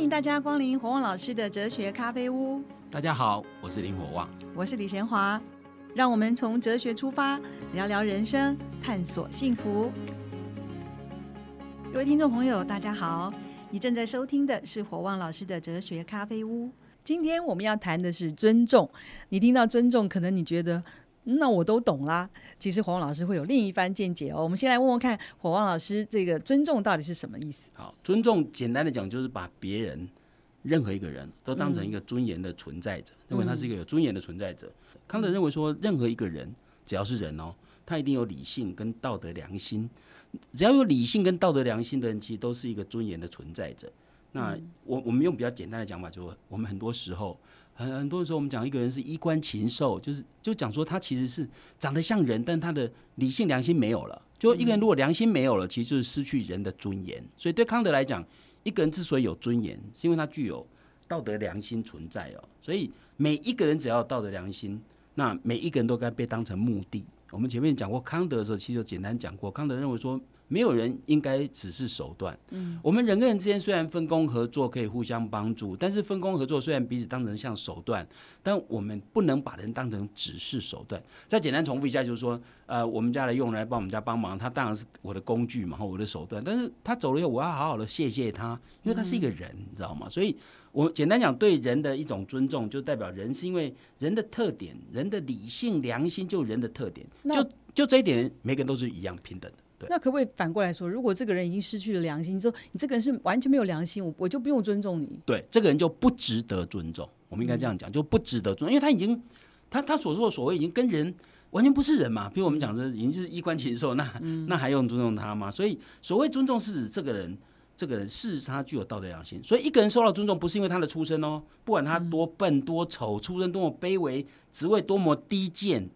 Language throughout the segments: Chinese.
欢迎大家光临火旺老师的哲学咖啡屋。大家好，我是林火旺，我是李贤华。让我们从哲学出发，聊聊人生，探索幸福。各位听众朋友，大家好，你正在收听的是火旺老师的哲学咖啡屋。今天我们要谈的是尊重。你听到尊重，可能你觉得那我都懂啦。其实火旺老师会有另一番见解哦。我们先来问问看，火旺老师这个尊重到底是什么意思？好，尊重简单的讲就是把别人任何一个人都当成一个尊严的存在者，认为他是一个有尊严的存在者。康德认为说，任何一个人只要是人哦，他一定有理性跟道德良心。只要有理性跟道德良心的人，其实都是一个尊严的存在者。那我我们用比较简单的讲法，就是我们很多时候很很多时候，我们讲一个人是衣冠禽兽，就是就讲说他其实是长得像人，但他的理性良心没有了。就一个人如果良心没有了，其实就是失去人的尊严。所以对康德来讲，一个人之所以有尊严，是因为他具有道德良心存在哦。所以每一个人只要有道德良心，那每一个人都该被当成目的。我们前面讲过康德的时候，其实就简单讲过，康德认为说。没有人应该只是手段。嗯，我们人跟人之间虽然分工合作，可以互相帮助，但是分工合作虽然彼此当成像手段，但我们不能把人当成只是手段。再简单重复一下，就是说，呃，我们家的佣人来帮我们家帮忙，他当然是我的工具嘛，我的手段。但是他走了以后，我要好好的谢谢他，因为他是一个人，你知道吗？所以我简单讲，对人的一种尊重，就代表人是因为人的特点，人的理性良心就人的特点，就就这一点，每个人都是一样平等的。那可不可以反过来说，如果这个人已经失去了良心之后，你这个人是完全没有良心，我我就不用尊重你。对，这个人就不值得尊重。我们应该这样讲，就不值得尊重，因为他已经他他所说的所谓已经跟人完全不是人嘛。比如我们讲的已经是衣冠禽兽，那那还用尊重他吗？所以所谓尊重是指这个人，这个人事实上他具有道德良心。所以一个人受到尊重，不是因为他的出身哦，不管他多笨多丑，出身多么卑微，职位多么低贱，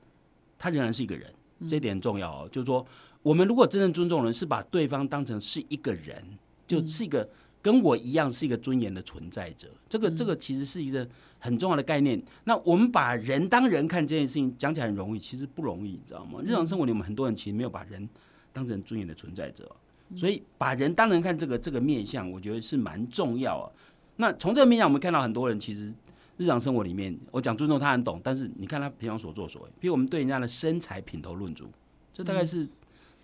他仍然是一个人。这一点很重要哦，就是说。我们如果真正尊重人，是把对方当成是一个人，就是一个跟我一样是一个尊严的存在者。这个这个其实是一个很重要的概念。那我们把人当人看这件事情，讲起来很容易，其实不容易，你知道吗？日常生活里，我们很多人其实没有把人当成尊严的存在者，所以把人当人看这个这个面相，我觉得是蛮重要啊。那从这个面相，我们看到很多人其实日常生活里面，我讲尊重他很懂，但是你看他平常所作所为，比如我们对人家的身材品头论足，这大概是。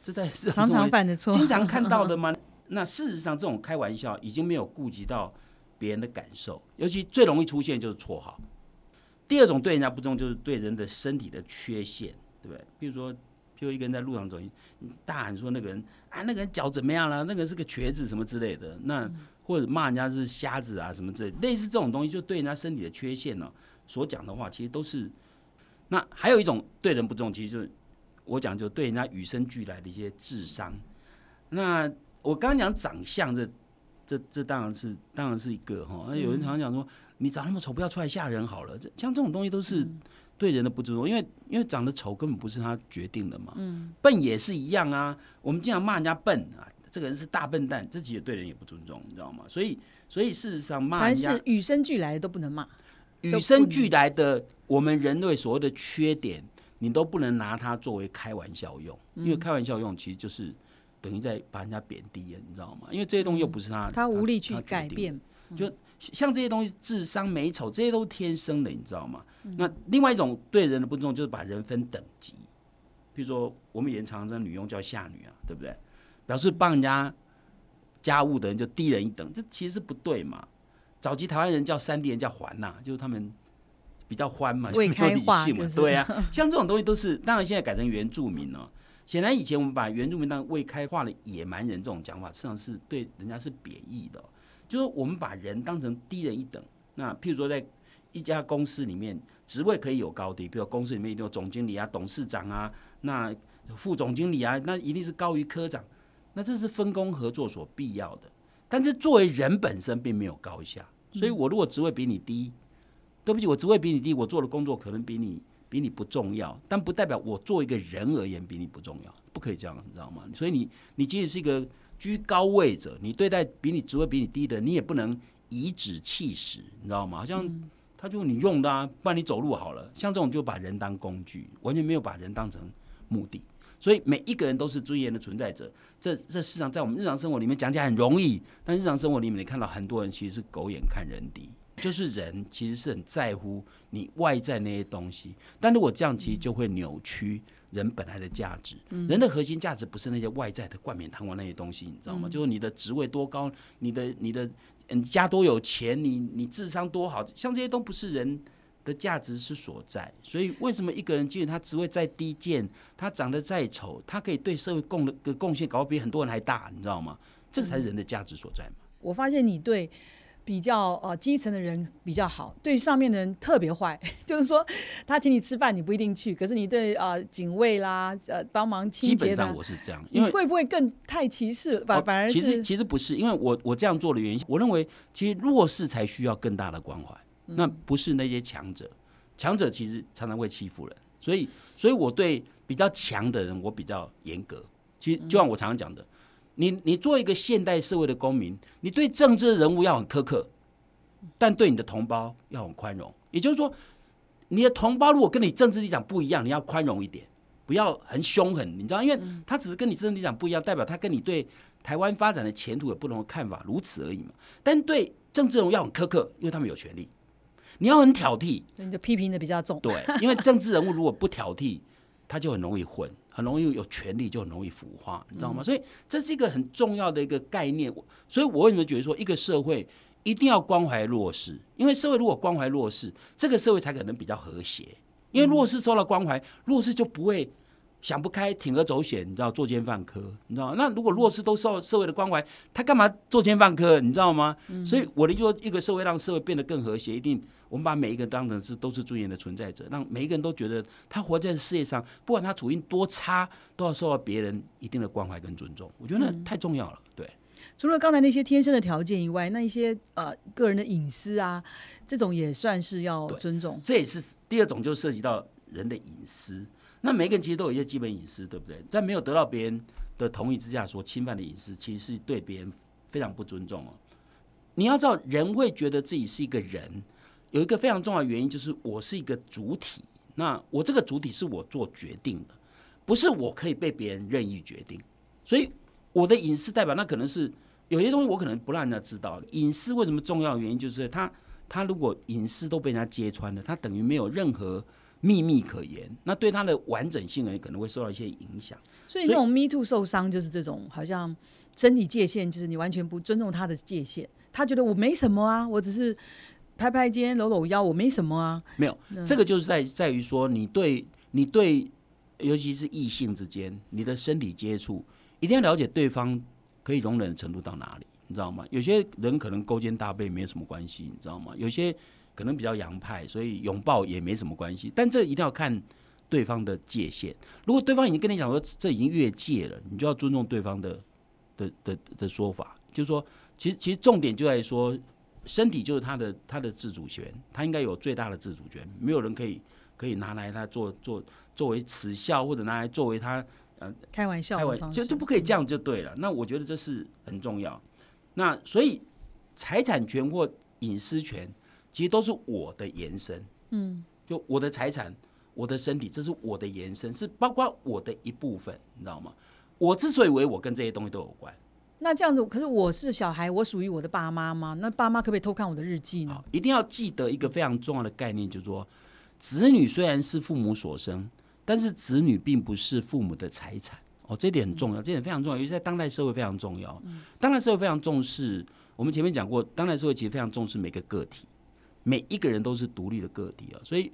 这在常常犯的错，经常看到的吗？那事实上，这种开玩笑已经没有顾及到别人的感受，尤其最容易出现就是绰号。第二种对人家不忠，就是对人的身体的缺陷，对不对？比如说，譬如一个人在路上走，你大喊说那个人啊，那个人脚怎么样了？那个是个瘸子什么之类的，那或者骂人家是瞎子啊什么之类，类似这种东西，就对人家身体的缺陷呢，所讲的话，其实都是。那还有一种对人不忠，其实就是。我讲就对人家与生俱来的一些智商，那我刚刚讲长相，这这这当然是当然是一个哈。那有人常常讲说，你长那么丑，不要出来吓人好了。这像这种东西都是对人的不尊重，因为因为长得丑根本不是他决定的嘛。嗯，笨也是一样啊。我们经常骂人家笨啊，这个人是大笨蛋，这其实对人也不尊重，你知道吗？所以所以事实上骂人家与生俱来的都不能骂，与生俱来的我们人类所谓的缺点。你都不能拿它作为开玩笑用，因为开玩笑用其实就是等于在把人家贬低，你知道吗？因为这些东西又不是他，他无力去改变。就像这些东西，智商美丑这些都是天生的，你知道吗？那另外一种对人的不尊重，就是把人分等级。比如说，我们以前常常女佣叫下女啊，对不对？表示帮人家家务的人就低人一等，这其实是不对嘛。早期台湾人叫三地人叫环呐，就是他们。比较欢嘛，没有理性嘛，对啊，像这种东西都是，当然现在改成原住民了。显然以前我们把原住民当未开化的野蛮人这种讲法，实际上是对人家是贬义的。就是我们把人当成低人一等。那譬如说，在一家公司里面，职位可以有高低，比如公司里面一定有总经理啊、董事长啊，那副总经理啊，那一定是高于科长。那这是分工合作所必要的。但是作为人本身并没有高下，所以我如果职位比你低。对不起，我职位比你低，我做的工作可能比你比你不重要，但不代表我做一个人而言比你不重要，不可以这样，你知道吗？所以你你即使是一个居高位者，你对待比你职位比你低的，你也不能颐指气使，你知道吗？好像他就你用的，啊，不然你走路好了。像这种就把人当工具，完全没有把人当成目的。所以每一个人都是尊严的存在者。这这事实上在我们日常生活里面讲起来很容易，但日常生活里面你看到很多人其实是狗眼看人低，就是人其实是很在乎你外在那些东西，但如果这样其实就会扭曲人本来的价值。人的核心价值不是那些外在的冠冕堂皇那些东西，你知道吗？就是你的职位多高，你的你的你家多有钱，你你智商多好，像这些都不是人。的价值是所在，所以为什么一个人即使他职位再低贱，他长得再丑，他可以对社会贡的贡献搞比很多人还大，你知道吗？这个才是人的价值所在嘛。我发现你对比较呃基层的人比较好，对上面的人特别坏，就是说他请你吃饭你不一定去，可是你对呃警卫啦呃帮忙清洁基本上我是这样，因为会不会更太歧视？反反而其实其实不是，因为我我这样做的原因，我认为其实弱势才需要更大的关怀。那不是那些强者，强者其实常常会欺负人，所以，所以我对比较强的人我比较严格。其实就像我常常讲的，你你做一个现代社会的公民，你对政治人物要很苛刻，但对你的同胞要很宽容。也就是说，你的同胞如果跟你政治立场不一样，你要宽容一点，不要很凶狠，你知道，因为他只是跟你政治立场不一样，代表他跟你对台湾发展的前途有不同的看法，如此而已嘛。但对政治人物要很苛刻，因为他们有权利。你要很挑剔，你就批评的比较重。对，因为政治人物如果不挑剔，他就很容易混，很容易有权利，就很容易腐化，你知道吗？所以这是一个很重要的一个概念。所以我为什么觉得说，一个社会一定要关怀弱势？因为社会如果关怀弱势，这个社会才可能比较和谐。因为弱势受到关怀，弱势就不会。想不开，铤而走险，你知道作奸犯科，你知道那如果弱势都受社会的关怀，他干嘛作奸犯科？你知道吗？所以我的就说，一个社会让社会变得更和谐，一定我们把每一个人当成是都是尊严的存在者，让每一个人都觉得他活在世界上，不管他处境多差，都要受到别人一定的关怀跟尊重。我觉得那太重要了。对，除了刚才那些天生的条件以外，那一些呃个人的隐私啊，这种也算是要尊重。这也是第二种，就涉及到人的隐私。那每个人其实都有一些基本隐私，对不对？在没有得到别人的同意之下所侵犯的隐私，其实是对别人非常不尊重哦。你要知道，人会觉得自己是一个人，有一个非常重要的原因，就是我是一个主体。那我这个主体是我做决定的，不是我可以被别人任意决定。所以我的隐私代表，那可能是有些东西我可能不让人家知道。隐私为什么重要？原因就是他他如果隐私都被人家揭穿了，他等于没有任何。秘密可言，那对他的完整性呢，可能会受到一些影响。所以那种 me too 受伤就是这种，好像身体界限就是你完全不尊重他的界限，他觉得我没什么啊，我只是拍拍肩、搂搂腰，我没什么啊。没有，这个就是在在于说，你对你对，尤其是异性之间，你的身体接触一定要了解对方可以容忍的程度到哪里，你知道吗？有些人可能勾肩搭背没有什么关系，你知道吗？有些。可能比较洋派，所以拥抱也没什么关系。但这一定要看对方的界限。如果对方已经跟你讲说这已经越界了，你就要尊重对方的的的的说法。就是说，其实其实重点就在说，身体就是他的他的自主权，他应该有最大的自主权。没有人可以可以拿来他做做作为耻笑，或者拿来作为他呃开玩笑，开玩笑就就不可以这样就对了。那我觉得这是很重要。那所以财产权或隐私权。其实都是我的延伸，嗯，就我的财产、我的身体，这是我的延伸，是包括我的一部分，你知道吗？我之所以为我跟这些东西都有关，那这样子，可是我是小孩，我属于我的爸妈吗？那爸妈可不可以偷看我的日记呢？一定要记得一个非常重要的概念，就是说，子女虽然是父母所生，但是子女并不是父母的财产。哦，这点很重要，这点非常重要，尤其在当代社会非常重要。当代社会非常重视，我们前面讲过，当代社会其实非常重视每个个体。每一个人都是独立的个体啊，所以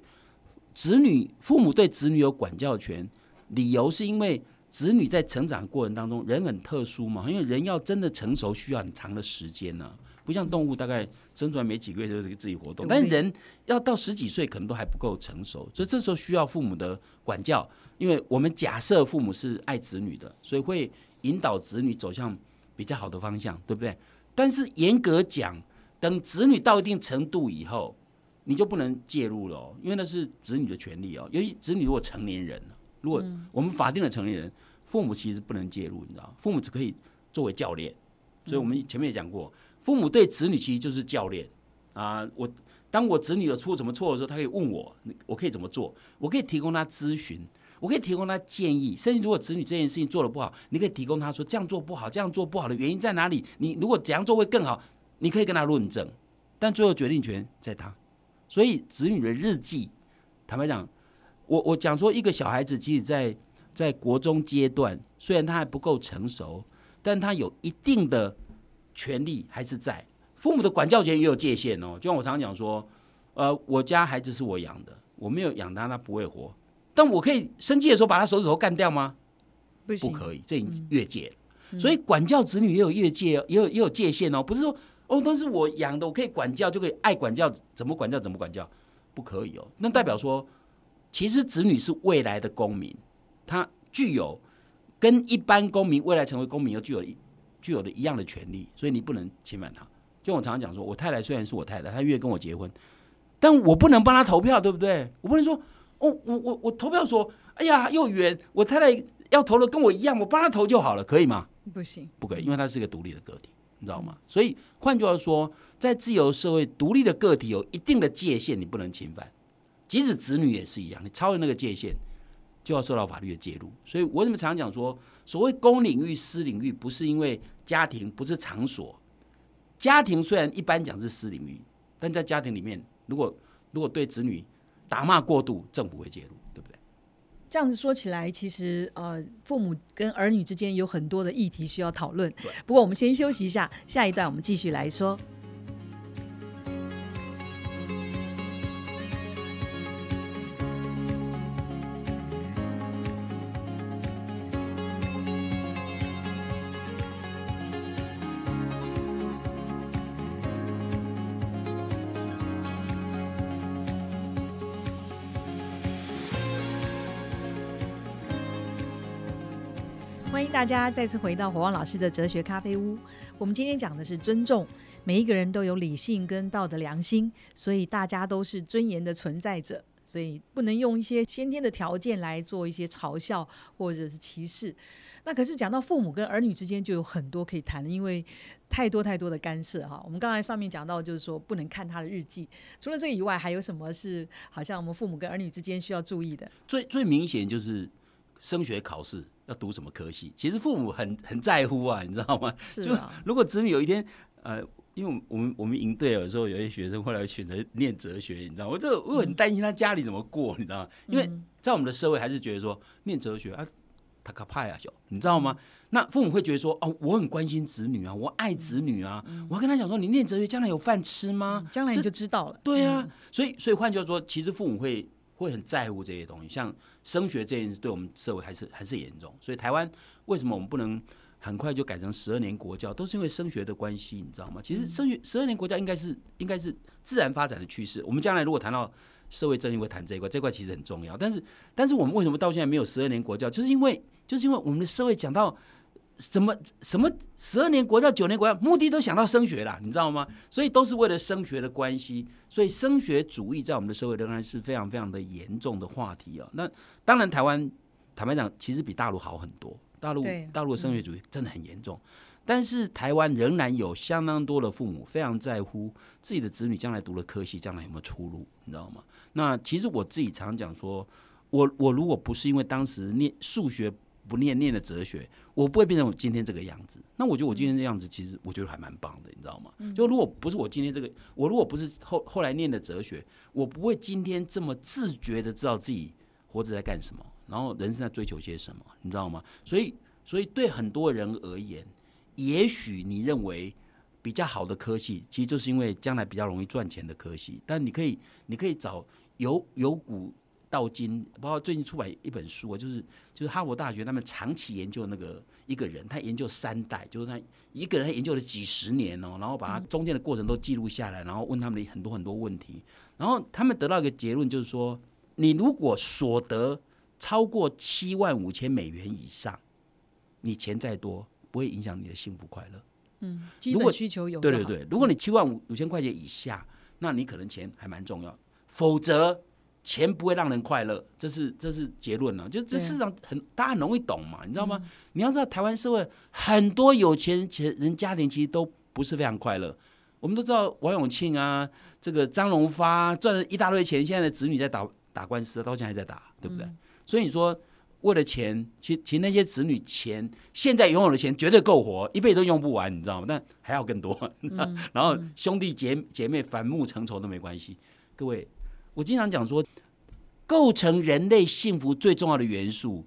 子女父母对子女有管教权，理由是因为子女在成长过程当中，人很特殊嘛，因为人要真的成熟需要很长的时间呢，不像动物大概生出来没几个月就是自己活动，但是人要到十几岁可能都还不够成熟，所以这时候需要父母的管教，因为我们假设父母是爱子女的，所以会引导子女走向比较好的方向，对不对？但是严格讲。等子女到一定程度以后，你就不能介入了，因为那是子女的权利哦。尤其子女如果成年人了，如果我们法定的成年人，父母其实不能介入，你知道父母只可以作为教练。所以我们前面也讲过，父母对子女其实就是教练啊。我当我子女有出什么错的时候，他可以问我，我可以怎么做？我可以提供他咨询，我可以提供他建议，甚至如果子女这件事情做的不好，你可以提供他说这样做不好，这样做不好的原因在哪里？你如果怎样做会更好，你可以跟他论证，但最后决定权在他。所以子女的日记，坦白讲，我我讲说一个小孩子，即使在在国中阶段，虽然他还不够成熟，但他有一定的权利还是在。父母的管教权也有界限哦，就像我常常讲说，呃，我家孩子是我养的，我没有养他，他不会活。但我可以生气的时候把他手指头干掉吗？不行，不可以，这已经越界了。所以管教子女也有越界，也有也有界限哦，不是说哦都是我养的，我可以管教就可以爱管教，怎么管教怎么管教，不可以哦。那代表说，其实子女是未来的公民，他具有跟一般公民未来成为公民又具有一具有的一样的权利，所以你不能侵犯他。就我常常讲说，我太太虽然是我太太，她愿意跟我结婚，但我不能帮她投票，对不对？我不能说哦，我我我投票说，哎呀，又远，我太太要投的跟我一样，我帮她投就好了，可以吗？不行，不可以，因为她是一个独立的个体，你知道吗？所以换句话说，在自由社会，独立的个体有一定的界限，你不能侵犯。即使子女也是一样，你超越那个界限，就要受到法律的介入。所以我怎么常常讲说，所谓公领域、私领域，不是因为家庭，不是场所。家庭虽然一般讲是私领域，但在家庭里面，如果如果对子女打骂过度，政府会介入，对不对？这样子说起来，其实呃，父母跟儿女之间有很多的议题需要讨论。不过我们先休息一下，下一段我们继续来说。家再次回到火旺老师的哲学咖啡屋。我们今天讲的是尊重，每一个人都有理性跟道德良心，所以大家都是尊严的存在者，所以不能用一些先天的条件来做一些嘲笑或者是歧视。那可是讲到父母跟儿女之间就有很多可以谈的，因为太多太多的干涉哈。我们刚才上面讲到，就是说不能看他的日记。除了这个以外，还有什么是好像我们父母跟儿女之间需要注意的？最最明显就是升学考试。要读什么科系？其实父母很很在乎啊，你知道吗？是啊。如果子女有一天，呃，因为我们我们营队有时候有些学生后来选择念哲学，你知道，我这我很担心他家里怎么过，你知道吗？因为在我们的社会还是觉得说念哲学啊，他可怕呀，就你知道吗？那父母会觉得说，哦，我很关心子女啊，我爱子女啊，我要跟他讲说，你念哲学将来有饭吃吗？将来你就知道了。对啊，所以所以换句话说，其实父母会会很在乎这些东西，像。升学这件事对我们社会还是还是严重，所以台湾为什么我们不能很快就改成十二年国教，都是因为升学的关系，你知道吗？其实升学十二年国教应该是应该是自然发展的趋势。我们将来如果谈到社会正义，会谈这一块，这块其实很重要。但是但是我们为什么到现在没有十二年国教？就是因为就是因为我们的社会讲到。什么什么十二年国教九年国教，目的都想到升学啦，你知道吗？所以都是为了升学的关系，所以升学主义在我们的社会仍然是非常非常的严重的话题啊。那当然，台湾坦白讲，其实比大陆好很多。大陆大陆的升学主义真的很严重，但是台湾仍然有相当多的父母非常在乎自己的子女将来读了科系，将来有没有出路，你知道吗？那其实我自己常讲说，我我如果不是因为当时念数学。不念念的哲学，我不会变成我今天这个样子。那我觉得我今天这样子，其实我觉得还蛮棒的，你知道吗？就如果不是我今天这个，我如果不是后后来念的哲学，我不会今天这么自觉的知道自己活着在干什么，然后人生在追求些什么，你知道吗？所以，所以对很多人而言，也许你认为比较好的科系，其实就是因为将来比较容易赚钱的科系。但你可以，你可以找有有股。到今，包括最近出版一本书啊，就是就是哈佛大学他们长期研究那个一个人，他研究三代，就是他一个人研究了几十年哦，然后把他中间的过程都记录下来，然后问他们很多很多问题，然后他们得到一个结论，就是说，你如果所得超过七万五千美元以上，你钱再多不会影响你的幸福快乐。嗯，基本需求有对对对，如果你七万五五千块钱以下，那你可能钱还蛮重要，否则。钱不会让人快乐，这是这是结论了。就这市场很大家很容易懂嘛，你知道吗？你要知道台湾社会很多有钱钱人家庭其实都不是非常快乐。我们都知道王永庆啊，这个张荣发赚了一大堆钱，现在的子女在打打官司，到现在还在打，对不对？所以你说为了钱，其其实那些子女钱，现在拥有的钱绝对够活，一辈子都用不完，你知道吗？但还要更多。然后兄弟姐姐妹反目成仇都没关系。各位，我经常讲说，构成人类幸福最重要的元素，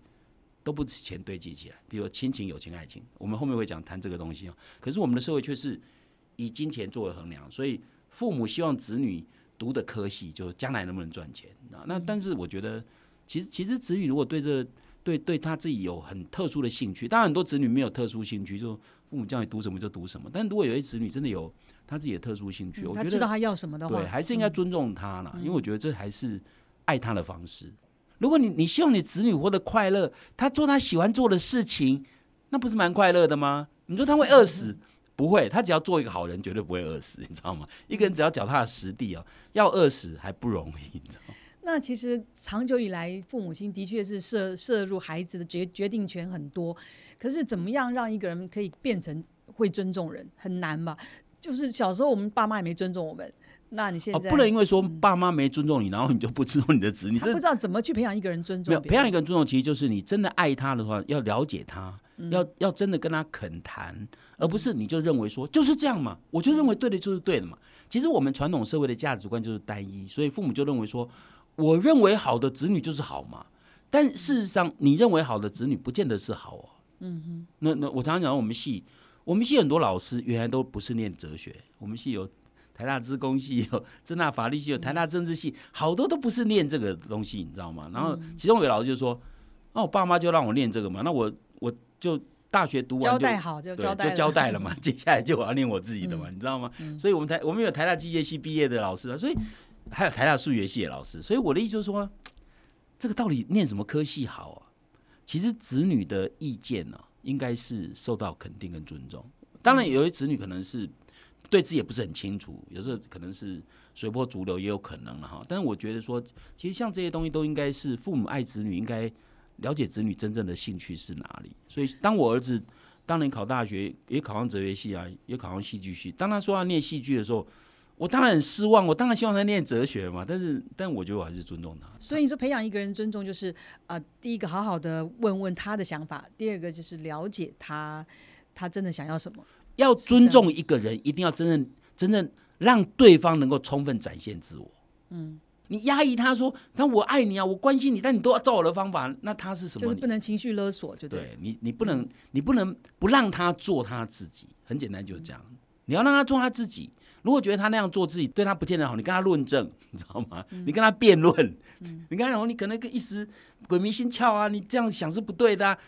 都不止钱堆积起来。比如亲情、友情、爱情，我们后面会讲谈这个东西哦。可是我们的社会却是以金钱作为衡量，所以父母希望子女读的科系，就将来能不能赚钱啊？那但是我觉得，其实其实子女如果对这对对他自己有很特殊的兴趣，当然很多子女没有特殊兴趣，就父母叫你读什么就读什么。但如果有些子女真的有他自己的特殊兴趣，我觉得他知道他要什么的话，对，还是应该尊重他啦，因为我觉得这还是爱他的方式。如果你你希望你子女活得快乐，他做他喜欢做的事情，那不是蛮快乐的吗？你说他会饿死？不会，他只要做一个好人，绝对不会饿死，你知道吗？一个人只要脚踏实地哦，要饿死还不容易，你知道吗？那其实长久以来，父母亲的确是涉摄入孩子的决决定权很多。可是怎么样让一个人可以变成会尊重人，很难吧？就是小时候我们爸妈也没尊重我们，那你现在、哦不能因为说爸妈没尊重你，然后你就不尊重你的子女，这他不知道怎么去培养一个人尊重没有培养一个人尊重，其实就是你真的爱他的话，要了解他，嗯要要真的跟他肯谈，而不是你就认为说就是这样嘛，我就认为对的就是对的嘛。其实我们传统社会的价值观就是单一，所以父母就认为说，我认为好的子女就是好嘛。但事实上，你认为好的子女不见得是好哦。嗯哼。那那我常常讲，我们系我们系很多老师原来都不是念哲学，我们系有台大资工系、有政大法律系、有台大政治系，好多都不是念这个东西，你知道吗？然后其中有个老师就说：“那我爸妈就让我念这个嘛，那我我就大学读完就交代好就交代了嗯就交代了嘛，接下来就我要念我自己的嘛，你知道吗？所以我们台我们有台大机械系毕业的老师啊，所以还有台大数学系的老师，所以我的意思就是说，这个到底念什么科系好啊？其实子女的意见呢、应该是受到肯定跟尊重。当然，有些子女可能是对自己也不是很清楚，有时候可能是随波逐流，也有可能了哈。但是我觉得说，其实像这些东西都应该是父母爱子女，应该了解子女真正的兴趣是哪里。所以，当我儿子当年考大学，也考上哲学系啊，也考上戏剧系，当他说要念戏剧的时候，我当然很失望，我当然希望他念哲学嘛。但是，但我觉得我还是尊重他。所以你说培养一个人尊重，就是呃，第一个好好的问问他的想法，第二个就是了解他，他真的想要什么。要尊重一个人，一定要真正真正让对方能够充分展现自我。嗯，你压抑他说，他我爱你啊，我关心你，但你都要照我的方法，那他是什么？就是不能情绪勒索，就对。对你，你不能，你不能不让他做他自己。很简单，就是这样。你要让他做他自己。如果觉得他那样做自己对他不见得好，你跟他论证，你知道吗？你跟他辩论，你跟他讲，你可能一时鬼迷心窍啊，你这样想是不对的、啊，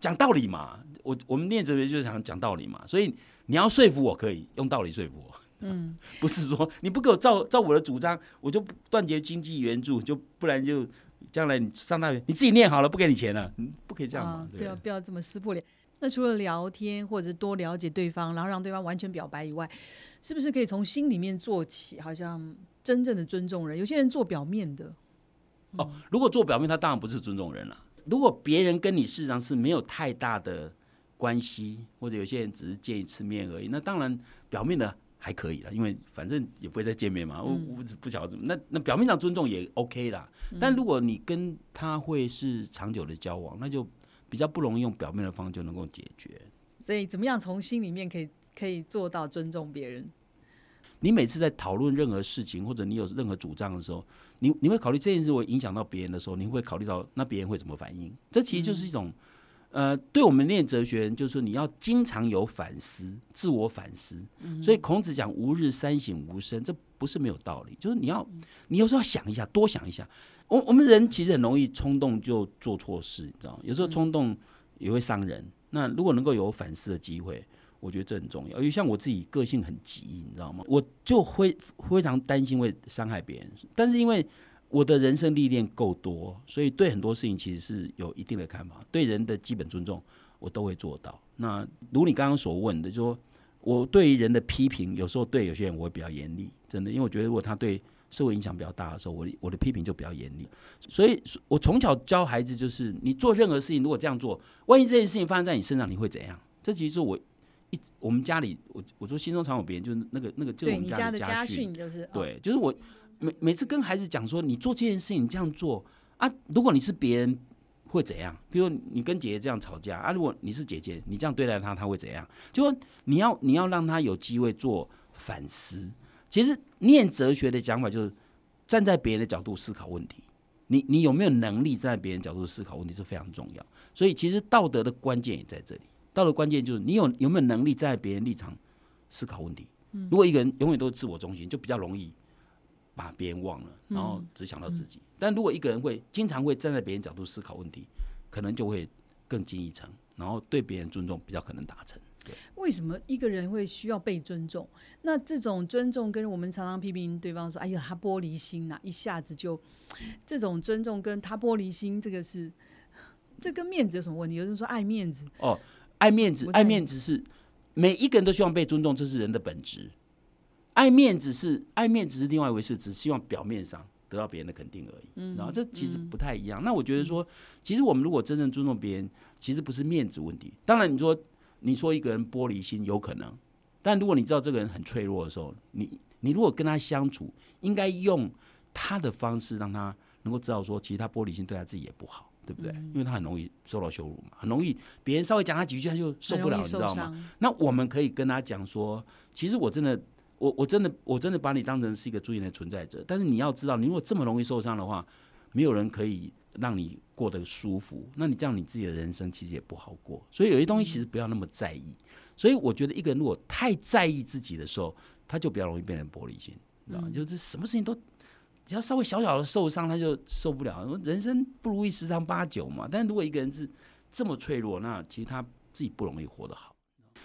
讲道理嘛。我我们念哲学就是想讲道理嘛，所以你要说服我可以用道理说服我。嗯，不是说你不给我照照我的主张，我就断绝经济援助，就不然就将来你上大学你自己念好了，不给你钱了，嗯不可以这样嘛啊，？不要不要这么撕破脸。那除了聊天或者是多了解对方，然后让对方完全表白以外，是不是可以从心里面做起？好像真正的尊重人，有些人做表面的，哦，如果做表面，他当然不是尊重人了。如果别人跟你事实上是没有太大的关系，或者有些人只是见一次面而已，那当然表面的还可以了，因为反正也不会再见面嘛。我我不晓得怎么，那那表面上尊重也 OK 啦。但如果你跟他会是长久的交往，那就比较不容易用表面的方式就能够解决。所以怎么样从心里面可以可以做到尊重别人？你每次在讨论任何事情，或者你有任何主张的时候，你你会考虑这件事会影响到别人的时候，你会考虑到那别人会怎么反应？这其实就是一种，呃，对我们练哲学人，就是说你要经常有反思，自我反思。所以孔子讲“吾日三省吾身”，这不是没有道理，就是你要你有时候要想一下，多想一下。我我们人其实很容易冲动就做错事，你知道吗？有时候冲动也会伤人。那如果能够有反思的机会，我觉得这很重要，因为像我自己个性很急，你知道吗？我就会非常担心会伤害别人，但是因为我的人生历练够多，所以对很多事情其实是有一定的看法，对人的基本尊重我都会做到。那如你刚刚所问的，就说我对于人的批评，有时候对有些人我会比较严厉，真的，因为我觉得如果他对社会影响比较大的时候，我的我的批评就比较严厉。所以我从小教孩子就是，你做任何事情，如果这样做，万一这件事情发生在你身上，你会怎样？这其实是我一我们家里，我我说心中常有别人，就是那个那个就是我们家的的家训。就是，哦对，就是我每每次跟孩子讲说，你做这件事情你这样做啊，如果你是别人会怎样？比如你跟姐姐这样吵架啊，如果你是姐姐，你这样对待她，她会怎样？就说你要你要让她有机会做反思。其实念哲学的讲法就是站在别人的角度思考问题。你你有没有能力站在别人角度思考问题是非常重要。所以其实道德的关键也在这里。道德关键就是你有有没有能力站在别人立场思考问题。如果一个人永远都是自我中心，就比较容易把别人忘了，然后只想到自己。但如果一个人会经常会站在别人角度思考问题，可能就会更进一层，然后对别人尊重比较可能达成。为什么一个人会需要被尊重？那这种尊重跟我们常常批评对方说：“哎呀，他玻璃心呐！”一下子就这种尊重跟他玻璃心，这个是这跟面子有什么问题？有人说爱面子哦，爱面子，爱面子是每一个人都希望被尊重，这是人的本质。爱面子是爱面子是另外一回事，只希望表面上得到别人的肯定而已。嗯然后这其实不太一样。那我觉得说，其实我们如果真正尊重别人，其实不是面子问题。当然，你说。你说一个人玻璃心有可能，但如果你知道这个人很脆弱的时候，你你如果跟他相处，应该用他的方式让他能够知道说，其实他玻璃心对他自己也不好，对不对？因为他很容易受到羞辱嘛，很容易别人稍微讲他几句他就受不了，你知道吗？那我们可以跟他讲说，其实我真的，我我真的我真的把你当成是一个尊严的存在者，但是你要知道，你如果这么容易受伤的话，没有人可以。让你过得舒服，那你这样你自己的人生其实也不好过。所以有些东西其实不要那么在意。所以我觉得一个人如果太在意自己的时候，他就比较容易变成玻璃心，知道吗？就是什么事情都只要稍微小小的受伤，他就受不了。人生不如意十常八九嘛。但如果一个人是这么脆弱，那其实他自己不容易活得好。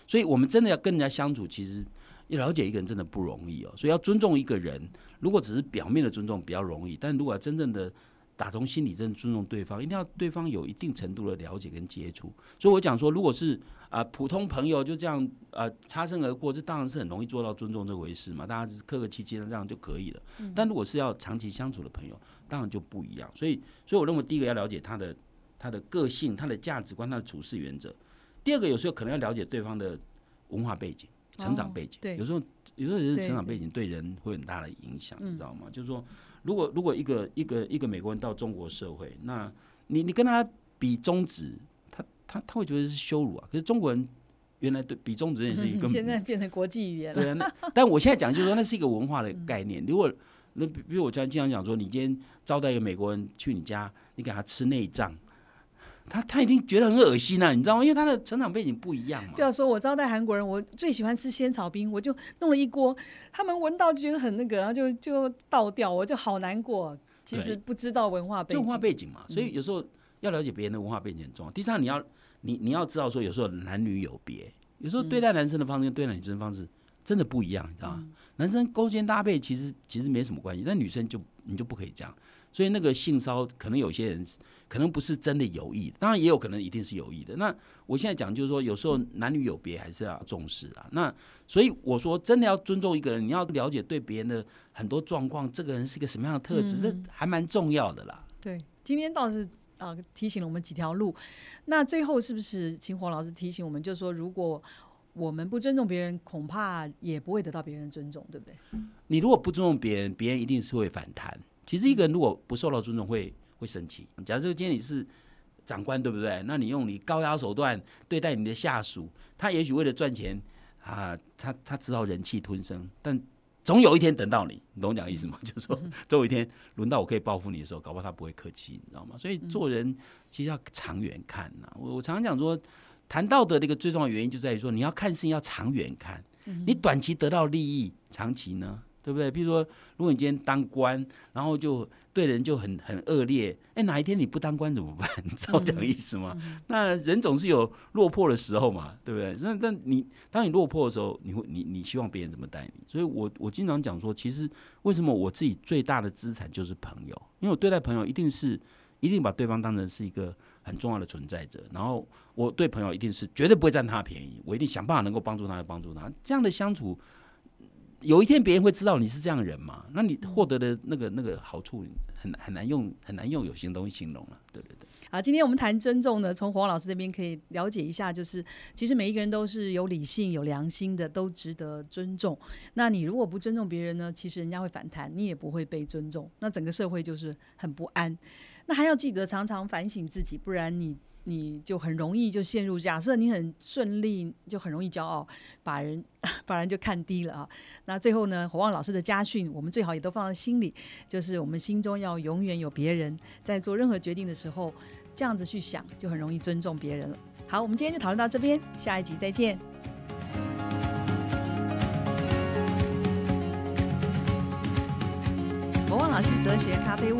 所以我们真的要跟人家相处，其实要了解一个人真的不容易哦。所以要尊重一个人，如果只是表面的尊重比较容易，但如果真正的打从心里真尊重对方，一定要对方有一定程度的了解跟接触。所以我讲说，如果是啊普通朋友就这样啊擦身而过，这当然是很容易做到尊重这回事嘛，大家是客客气气的这样就可以了。但如果是要长期相处的朋友，当然就不一样。所以，所以我认为第一个要了解他的他的个性、他的价值观、他的处事原则。第二个，有时候可能要了解对方的文化背景、成长背景。有时候，有时候也是成长背景对人会很大的影响，你知道吗？就是说。如果如果一个一个一个美国人到中国社会，那你你跟他比中指，他他他会觉得是羞辱啊。可是中国人原来对比中指也是一个，现在变成国际语言了。对啊，但我现在讲就是说，那是一个文化的概念。如果那比如我经常讲说，你今天招待一个美国人去你家，你给他吃内脏。他他已经觉得很恶心啊，你知道吗？因为他的成长背景不一样嘛。不要说我招待韩国人，我最喜欢吃仙草冰，我就弄了一锅，他们闻到就觉得很那个，然后就就倒掉，我就好难过。其实不知道文化背景，文化背景嘛，所以有时候要了解别人的文化背景很重要。第三，你要你你要知道说，有时候男女有别，有时候对待男生的方式跟对待女生的方式真的不一样，你知道吗？男生勾肩搭背其实其实没什么关系，但女生就你就不可以这样。所以那个性骚可能有些人可能不是真的有意，当然也有可能一定是有意的。那我现在讲就是说，有时候男女有别还是要重视啊。那所以我说，真的要尊重一个人，你要了解对别人的很多状况，这个人是一个什么样的特质，这还蛮重要的啦。对，今天倒是啊提醒了我们几条路。那最后是不是秦火老师提醒我们，就是说，如果我们不尊重别人，恐怕也不会得到别人的尊重，对不对？你如果不尊重别人，别人一定是会反弹。其实一个人如果不受到尊重，会会生气。假设今天你是长官，对不对？那你用你高压手段对待你的下属，他也许为了赚钱啊，他他只好忍气吞声。但总有一天等到你，你懂我讲意思吗？就是说，总有一天轮到我可以报复你的时候，搞不好他不会客气，你知道吗？所以做人其实要长远看呐。我我常常讲说，谈道德的一个最重要的原因就在于说，你要看事情要长远看。你短期得到利益，长期呢？对不对？比如说，如果你今天当官，然后就对人就很很恶劣，哎，哪一天你不当官怎么办？你知道我讲的意思吗？那人总是有落魄的时候嘛，对不对？那那你当你落魄的时候，你会你你希望别人怎么待你？所以我我经常讲说，其实为什么我自己最大的资产就是朋友，因为我对待朋友一定是一定把对方当成是一个很重要的存在者，然后我对朋友一定是绝对不会占他便宜，我一定想办法能够帮助他，帮助他，这样的相处。有一天别人会知道你是这样的人嘛？那你获得的那个那个好处很很难用很难用有形东西形容了。对对对。好，今天我们谈尊重呢，从黄老师这边可以了解一下，就是其实每一个人都是有理性、有良心的，都值得尊重。那你如果不尊重别人呢，其实人家会反弹，你也不会被尊重，那整个社会就是很不安。那还要记得常常反省自己，不然你。你就很容易就陷入，假设你很顺利，就很容易骄傲，把人 把人就看低了啊。那最后呢，火旺老师的家训，我们最好也都放在心里，就是我们心中要永远有别人，在做任何决定的时候，这样子去想，就很容易尊重别人了。好，我们今天就讨论到这边，下一集再见。火旺老师哲学咖啡屋